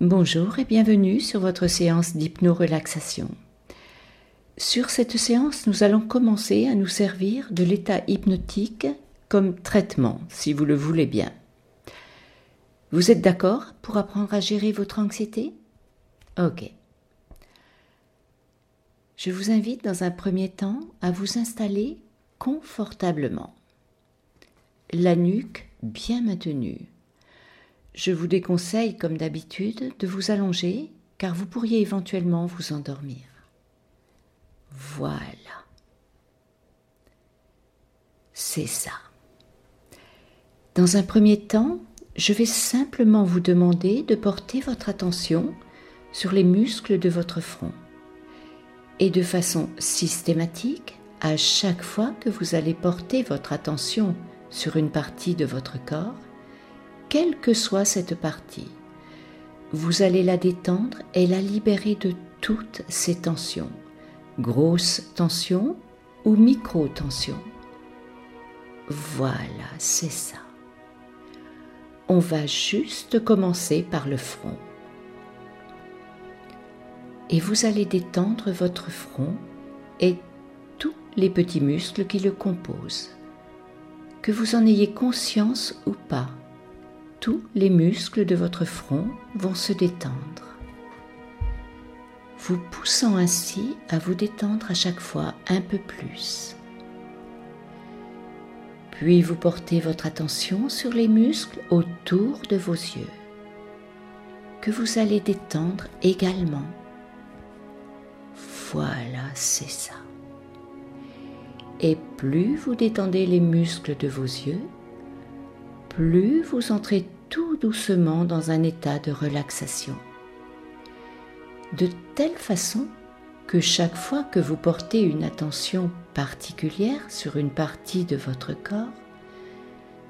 Bonjour et bienvenue sur votre séance d'hypno-relaxation. Sur cette séance, nous allons commencer à nous servir de l'état hypnotique comme traitement, si vous le voulez bien. Vous êtes d'accord pour apprendre à gérer votre anxiété? Ok. Je vous invite dans un premier temps à vous installer confortablement. La nuque bien maintenue je vous déconseille, comme d'habitude, de vous allonger, car vous pourriez éventuellement vous endormir. Voilà. C'est ça. Dans un premier temps, je vais simplement vous demander de porter votre attention sur les muscles de votre front. Et de façon systématique, à chaque fois que vous allez porter votre attention sur une partie de votre corps, quelle que soit cette partie. Vous allez la détendre et la libérer de toutes ces tensions, grosses tensions ou micro-tensions. Voilà, c'est ça. On va juste commencer par le front. Et vous allez détendre votre front et tous les petits muscles qui le composent. Que vous en ayez conscience ou pas, tous les muscles de votre front vont se détendre, vous poussant ainsi à vous détendre à chaque fois un peu plus. Puis vous portez votre attention sur les muscles autour de vos yeux, que vous allez détendre également. Voilà, c'est ça. Et plus vous détendez les muscles de vos yeux, plus vous entrez tout doucement dans un état de relaxation. De telle façon que chaque fois que vous portez une attention particulière sur une partie de votre corps,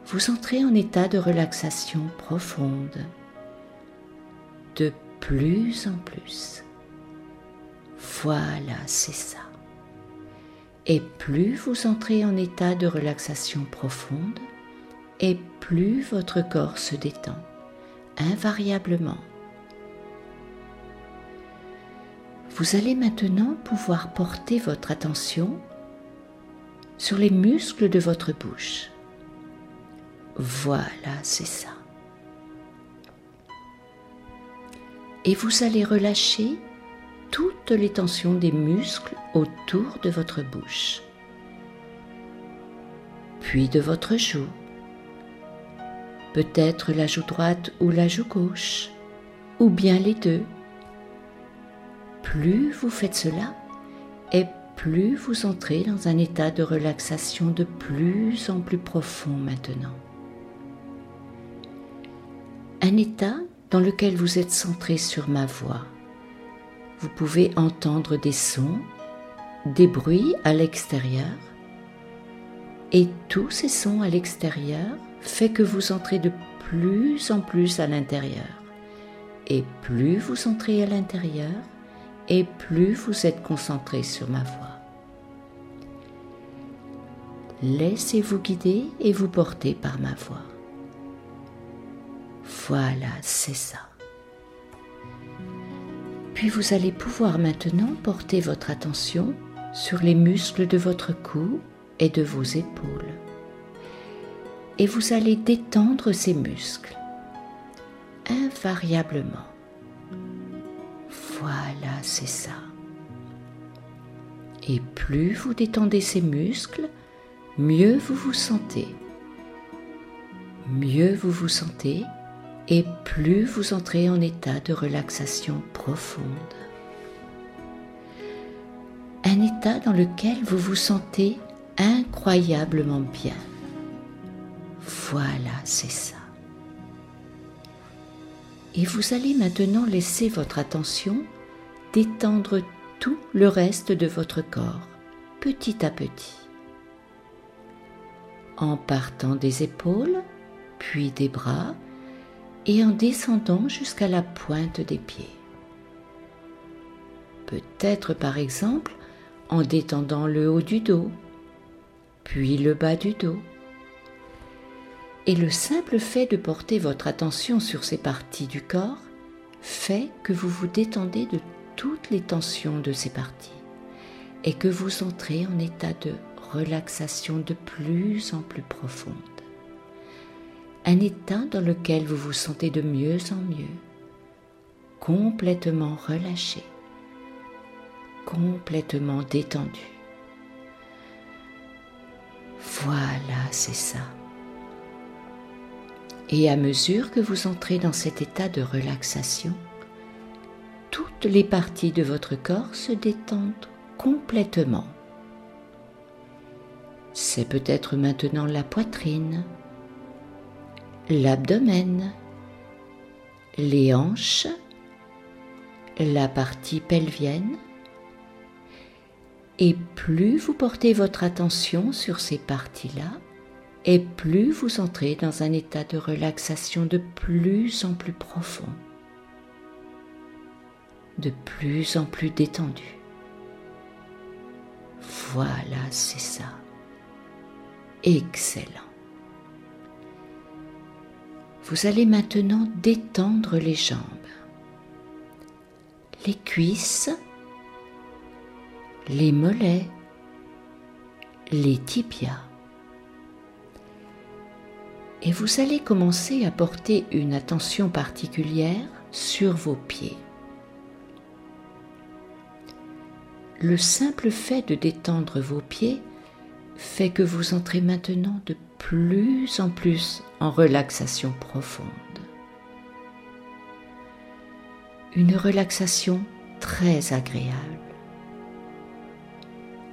vous entrez en état de relaxation profonde, de plus en plus. Voilà, c'est ça. Et plus vous entrez en état de relaxation profonde, et plus votre corps se détend, invariablement. Vous allez maintenant pouvoir porter votre attention sur les muscles de votre bouche. Voilà, c'est ça. Et vous allez relâcher toutes les tensions des muscles autour de votre bouche, puis de votre joue, peut-être la joue droite ou la joue gauche, ou bien les deux. Plus vous faites cela, et plus vous entrez dans un état de relaxation de plus en plus profond maintenant. Un état dans lequel vous êtes centré sur ma voix. Vous pouvez entendre des sons, des bruits à l'extérieur, et tous ces sons à l'extérieur fait que vous entrez de plus en plus à l'intérieur. Et plus vous entrez à l'intérieur, et plus vous êtes concentré sur ma voix. Laissez-vous guider et vous porter par ma voix. Voilà, c'est ça. Puis vous allez pouvoir maintenant porter votre attention sur les muscles de votre cou et de vos épaules et vous allez détendre ces muscles invariablement. Voilà, c'est ça. Et plus vous détendez ces muscles, mieux vous vous sentez. Mieux vous vous sentez et plus vous entrez en état de relaxation profonde. Un état dans lequel vous vous sentez incroyablement bien. Voilà, c'est ça. Et vous allez maintenant laisser votre attention détendre tout le reste de votre corps, petit à petit. En partant des épaules, puis des bras, et en descendant jusqu'à la pointe des pieds. Peut-être par exemple en détendant le haut du dos, puis le bas du dos et le simple fait de porter votre attention sur ces parties du corps fait que vous vous détendez de toutes les tensions de ces parties et que vous entrez en état de relaxation de plus en plus profonde. Un état dans lequel vous vous sentez de mieux en mieux, complètement relâché, complètement détendu. Voilà, c'est ça. Et à mesure que vous entrez dans cet état de relaxation, toutes les parties de votre corps se détendent complètement. C'est peut-être maintenant la poitrine, l'abdomen, les hanches, la partie pelvienne. Et plus vous portez votre attention sur ces parties-là, et plus vous entrez dans un état de relaxation de plus en plus profond, de plus en plus détendu. Voilà, c'est ça. Excellent. Vous allez maintenant détendre les jambes, les cuisses, les mollets, les tibias et vous allez commencer à porter une attention particulière sur vos pieds. Le simple fait de détendre vos pieds fait que vous entrez maintenant de plus en plus en relaxation profonde. Une relaxation très agréable.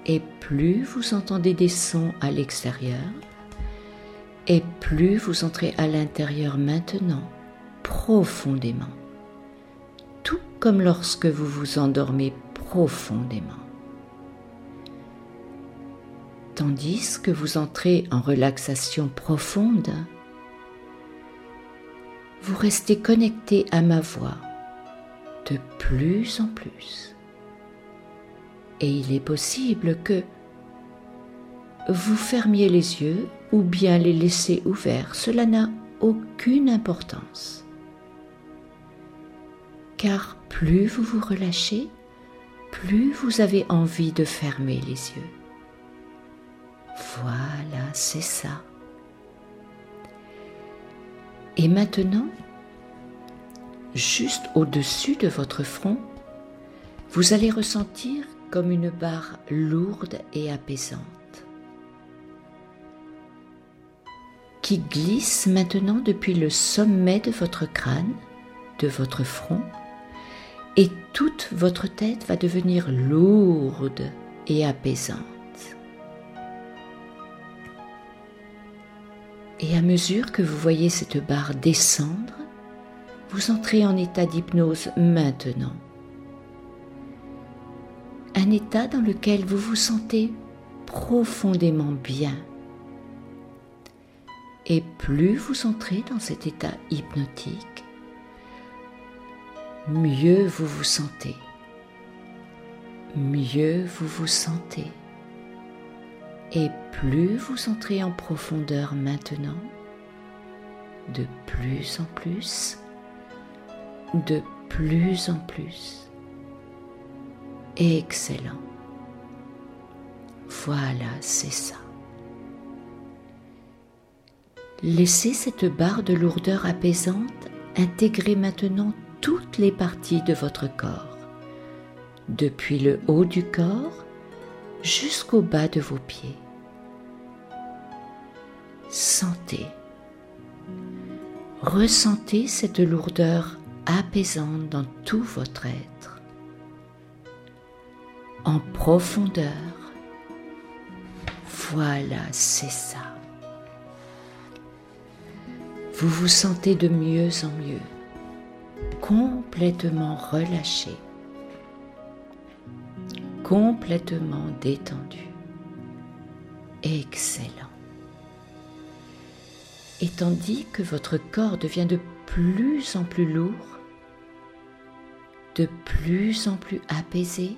Et plus vous entendez des sons à l'extérieur, et plus vous entrez à l'intérieur maintenant, profondément, tout comme lorsque vous vous endormez profondément. Tandis que vous entrez en relaxation profonde, vous restez connecté à ma voix de plus en plus. Et il est possible que vous fermiez les yeux ou bien les laisser ouverts, cela n'a aucune importance. Car plus vous vous relâchez, plus vous avez envie de fermer les yeux. Voilà, c'est ça. Et maintenant, juste au-dessus de votre front, vous allez ressentir comme une barre lourde et apaisante. Qui glisse maintenant depuis le sommet de votre crâne, de votre front, et toute votre tête va devenir lourde et apaisante. Et à mesure que vous voyez cette barre descendre, vous entrez en état d'hypnose maintenant. Un état dans lequel vous vous sentez profondément bien et plus vous entrez dans cet état hypnotique, mieux vous vous sentez. Mieux vous vous sentez. Et plus vous entrez en profondeur maintenant, de plus en plus, de plus en plus. Excellent. Voilà, c'est ça. Laissez cette barre de lourdeur apaisante intégrer maintenant toutes les parties de votre corps, depuis le haut du corps jusqu'au bas de vos pieds. Sentez, ressentez cette lourdeur apaisante dans tout votre être, en profondeur. Voilà, c'est ça vous vous sentez de mieux en mieux, complètement relâché, complètement détendu. Excellent. Et tandis que votre corps devient de plus en plus lourd, de plus en plus apaisé,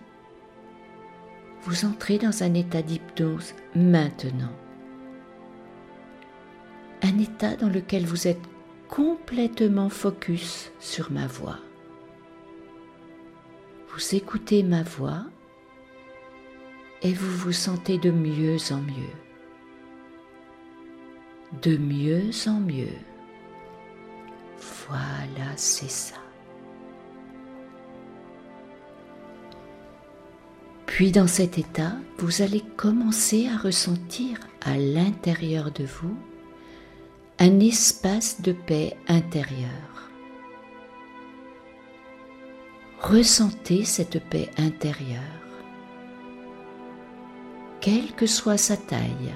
vous entrez dans un état d'hypnose maintenant un état dans lequel vous êtes complètement focus sur ma voix, Vous écoutez ma voix et vous vous sentez de mieux en mieux. De mieux en mieux. Voilà, c'est ça. Puis dans cet état, vous allez commencer à ressentir à l'intérieur de vous un espace de paix intérieure. Ressentez cette paix intérieure, quelle que soit sa taille,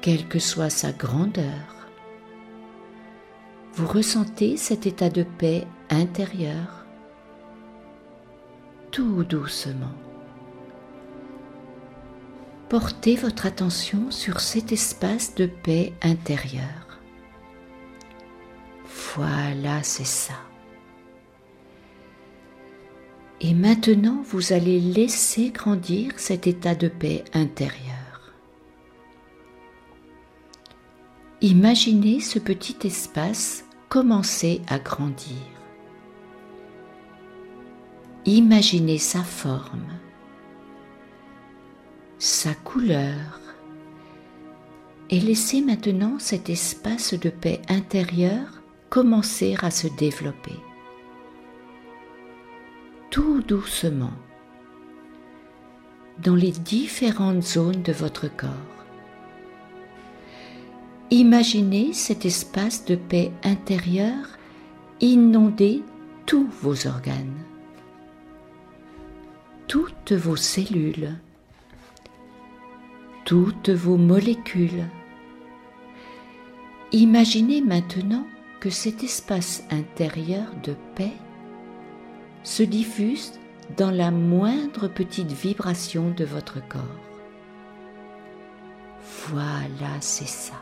quelle que soit sa grandeur. Vous ressentez cet état de paix intérieure tout doucement. Portez votre attention sur cet espace de paix intérieure. Voilà, c'est ça. Et maintenant, vous allez laisser grandir cet état de paix intérieure. Imaginez ce petit espace commencer à grandir. Imaginez sa forme sa couleur et laissez maintenant cet espace de paix intérieure commencer à se développer. Tout doucement dans les différentes zones de votre corps. Imaginez cet espace de paix intérieure inonder tous vos organes, toutes vos cellules, toutes vos molécules. Imaginez maintenant que cet espace intérieur de paix se diffuse dans la moindre petite vibration de votre corps. Voilà, c'est ça.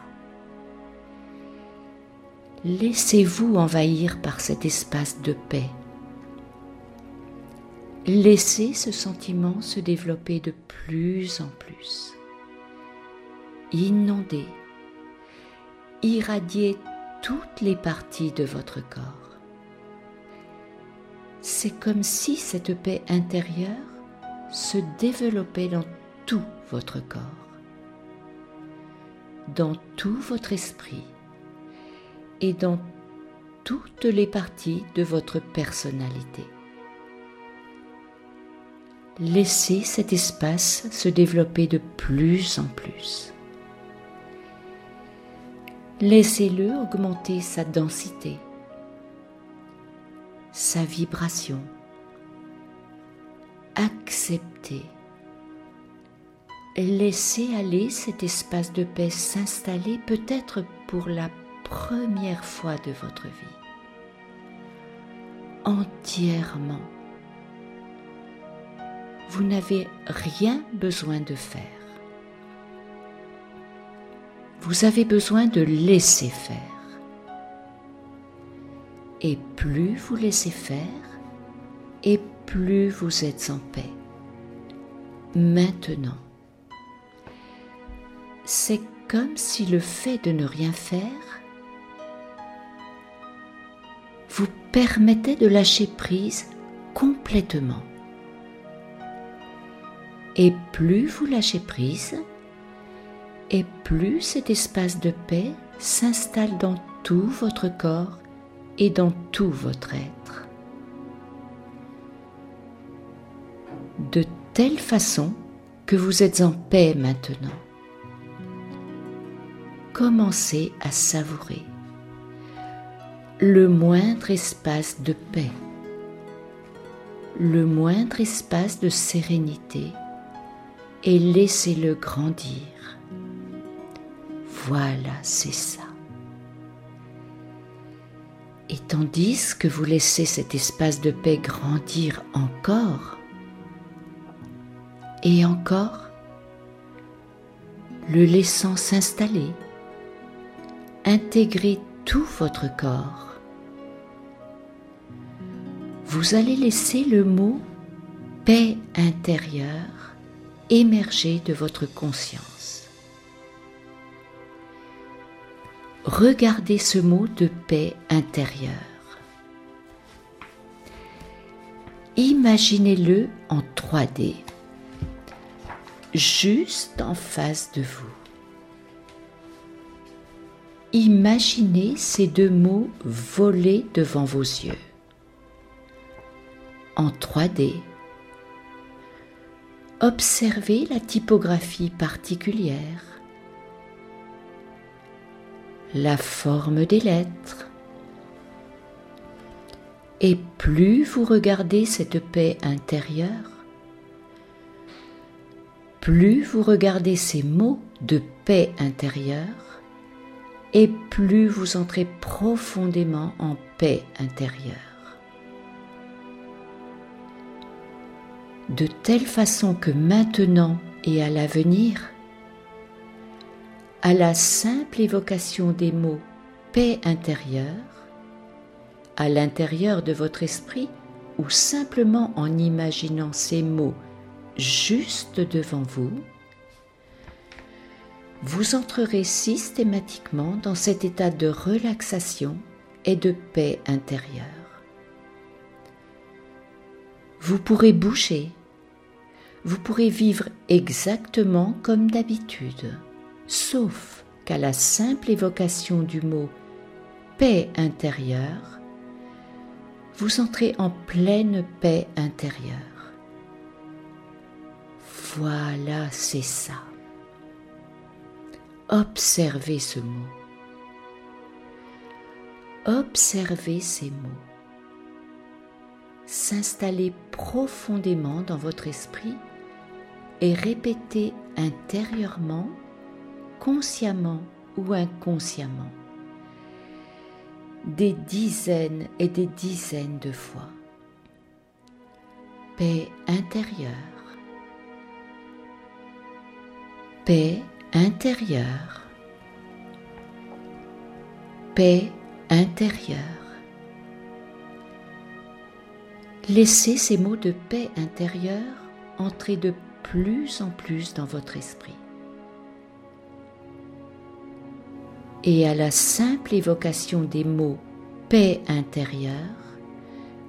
Laissez-vous envahir par cet espace de paix. Laissez ce sentiment se développer de plus en plus inonder, irradier toutes les parties de votre corps. C'est comme si cette paix intérieure se développait dans tout votre corps, dans tout votre esprit et dans toutes les parties de votre personnalité. Laissez cet espace se développer de plus en plus. Laissez-le augmenter sa densité, sa vibration. Acceptez. Laissez aller cet espace de paix s'installer peut-être pour la première fois de votre vie. Entièrement. Vous n'avez rien besoin de faire vous avez besoin de laisser faire. Et plus vous laissez faire, et plus vous êtes en paix. Maintenant, c'est comme si le fait de ne rien faire vous permettait de lâcher prise complètement. Et plus vous lâchez prise, et plus cet espace de paix s'installe dans tout votre corps et dans tout votre être. De telle façon que vous êtes en paix maintenant. Commencez à savourer le moindre espace de paix, le moindre espace de sérénité et laissez-le grandir. Voilà, c'est ça. Et tandis que vous laissez cet espace de paix grandir encore et encore, le laissant s'installer, intégrer tout votre corps, vous allez laisser le mot paix intérieure émerger de votre conscience. Regardez ce mot de paix intérieure. imaginez-le en 3D, juste en face de vous. Imaginez ces deux mots voler devant vos yeux. En 3D. Observez la typographie particulière, la forme des lettres. Et plus vous regardez cette paix intérieure, plus vous regardez ces mots de paix intérieure, et plus vous entrez profondément en paix intérieure. De telle façon que maintenant et à l'avenir, à la simple évocation des mots paix intérieure, à l'intérieur de votre esprit ou simplement en imaginant ces mots juste devant vous, vous entrerez systématiquement dans cet état de relaxation et de paix intérieure. Vous pourrez bouger, vous pourrez vivre exactement comme d'habitude, sauf qu'à la simple évocation du mot paix intérieure, vous entrez en pleine paix intérieure. Voilà, c'est ça. Observez ce mot. Observez ces mots. S'installer profondément dans votre esprit et répéter intérieurement, consciemment ou inconsciemment, des dizaines et des dizaines de fois. Paix intérieure. Paix intérieure. Paix intérieure. Laissez ces mots de paix intérieure entrer de plus en plus dans votre esprit. Et à la simple évocation des mots paix intérieure,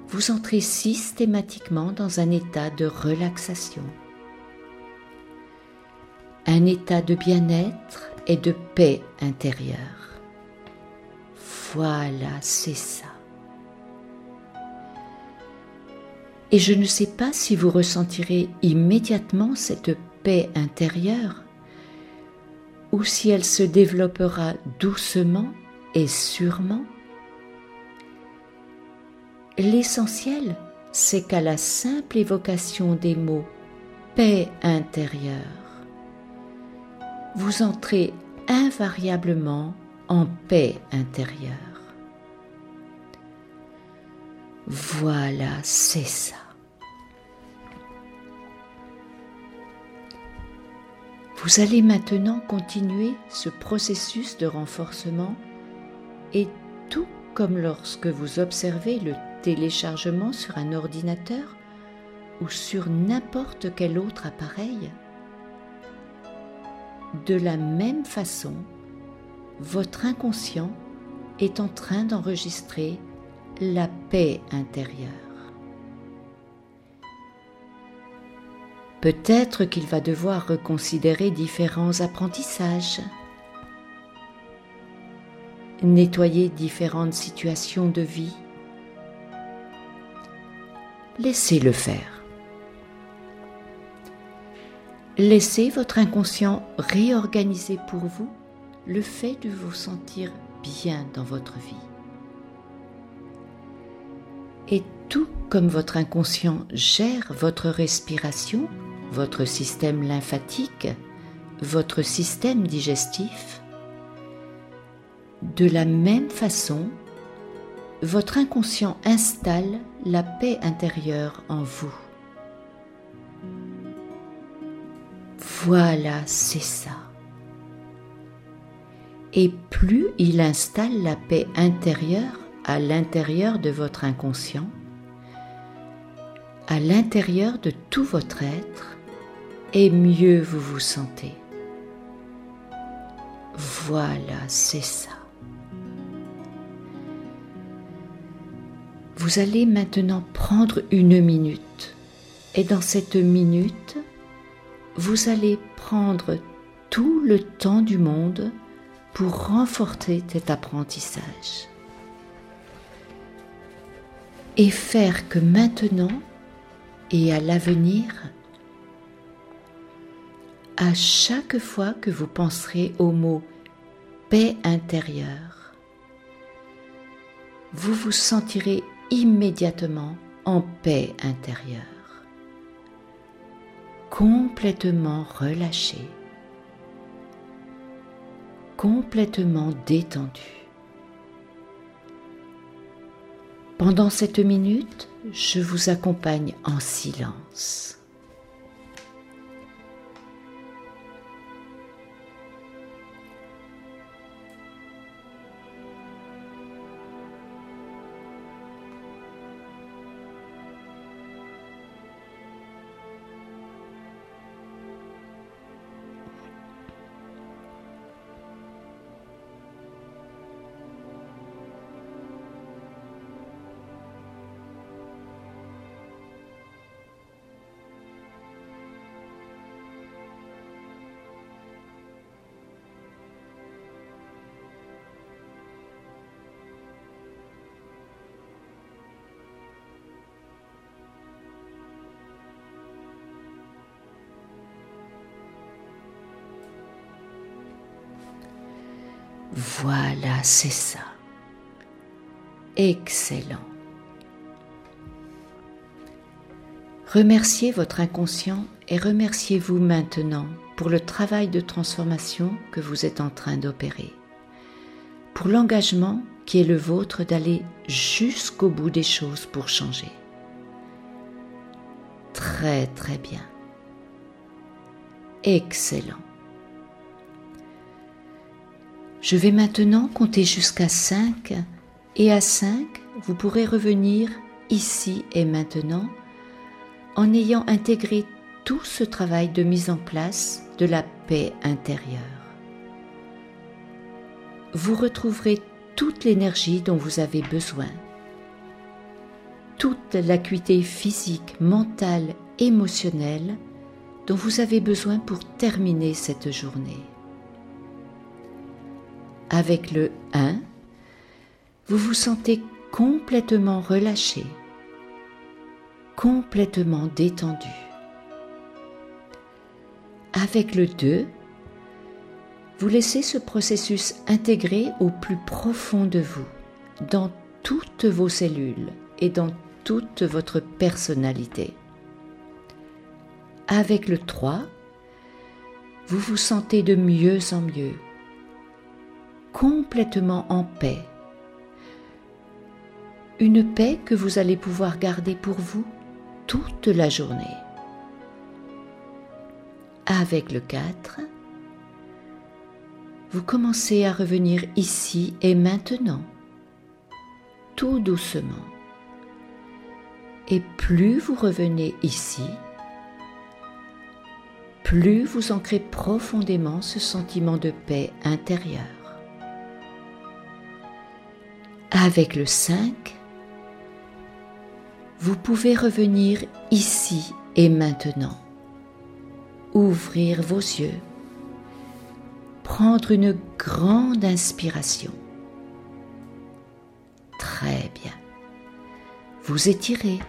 vous entrez systématiquement dans un état de relaxation un état de bien-être et de paix intérieure. Voilà, c'est ça. Et je ne sais pas si vous ressentirez immédiatement cette paix intérieure ou si elle se développera doucement et sûrement. L'essentiel, c'est qu'à la simple évocation des mots paix intérieure, vous entrez invariablement en paix intérieure. Voilà, c'est ça. Vous allez maintenant continuer ce processus de renforcement et tout comme lorsque vous observez le téléchargement sur un ordinateur ou sur n'importe quel autre appareil, de la même façon, votre inconscient est en train d'enregistrer la paix intérieure. Peut-être qu'il va devoir reconsidérer différents apprentissages, nettoyer différentes situations de vie. Laissez-le faire. Laissez votre inconscient réorganiser pour vous le fait de vous sentir bien dans votre vie. Et tout comme votre inconscient gère votre respiration, votre système lymphatique, votre système digestif, de la même façon, votre inconscient installe la paix intérieure en vous. Voilà, c'est ça. Et plus il installe la paix intérieure à l'intérieur de votre inconscient, à l'intérieur de tout votre être, et mieux vous vous sentez. Voilà, c'est ça. Vous allez maintenant prendre une minute et dans cette minute, vous allez prendre tout le temps du monde pour renforcer cet apprentissage. Et faire que maintenant et à l'avenir, à chaque fois que vous penserez au mot paix intérieure, vous vous sentirez immédiatement en paix intérieure, complètement relâché, complètement détendu. Pendant cette minute, je vous accompagne en silence. Voilà, c'est ça. Excellent. Remerciez votre inconscient et remerciez-vous maintenant pour le travail de transformation que vous êtes en train d'opérer, pour l'engagement qui est le vôtre d'aller jusqu'au bout des choses pour changer. Très très bien. Excellent. Je vais maintenant compter jusqu'à 5 et à 5, vous pourrez revenir ici et maintenant en ayant intégré tout ce travail de mise en place de la paix intérieure. Vous retrouverez toute l'énergie dont vous avez besoin, toute l'acuité physique, mentale, émotionnelle dont vous avez besoin pour terminer cette journée avec le 1, vous vous sentez complètement relâché, complètement détendu. Avec le 2, vous laissez ce processus intégrer au plus profond de vous, dans toutes vos cellules et dans toute votre personnalité. Avec le 3, vous vous sentez de mieux en mieux, complètement en paix. Une paix que vous allez pouvoir garder pour vous toute la journée. Avec le 4, vous commencez à revenir ici et maintenant, tout doucement. Et plus vous revenez ici, plus vous ancrez profondément ce sentiment de paix intérieure. Avec le 5, vous pouvez revenir ici et maintenant, ouvrir vos yeux, prendre une grande inspiration. Très bien. Vous étirez.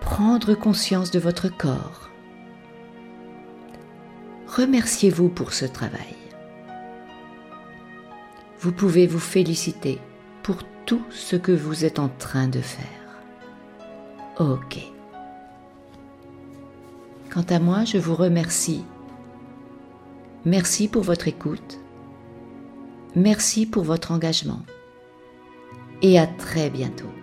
Prendre conscience de votre corps. Remerciez-vous pour ce travail vous pouvez vous féliciter pour tout ce que vous êtes en train de faire. Ok. Quant à moi, je vous remercie. Merci pour votre écoute. Merci pour votre engagement. Et à très bientôt.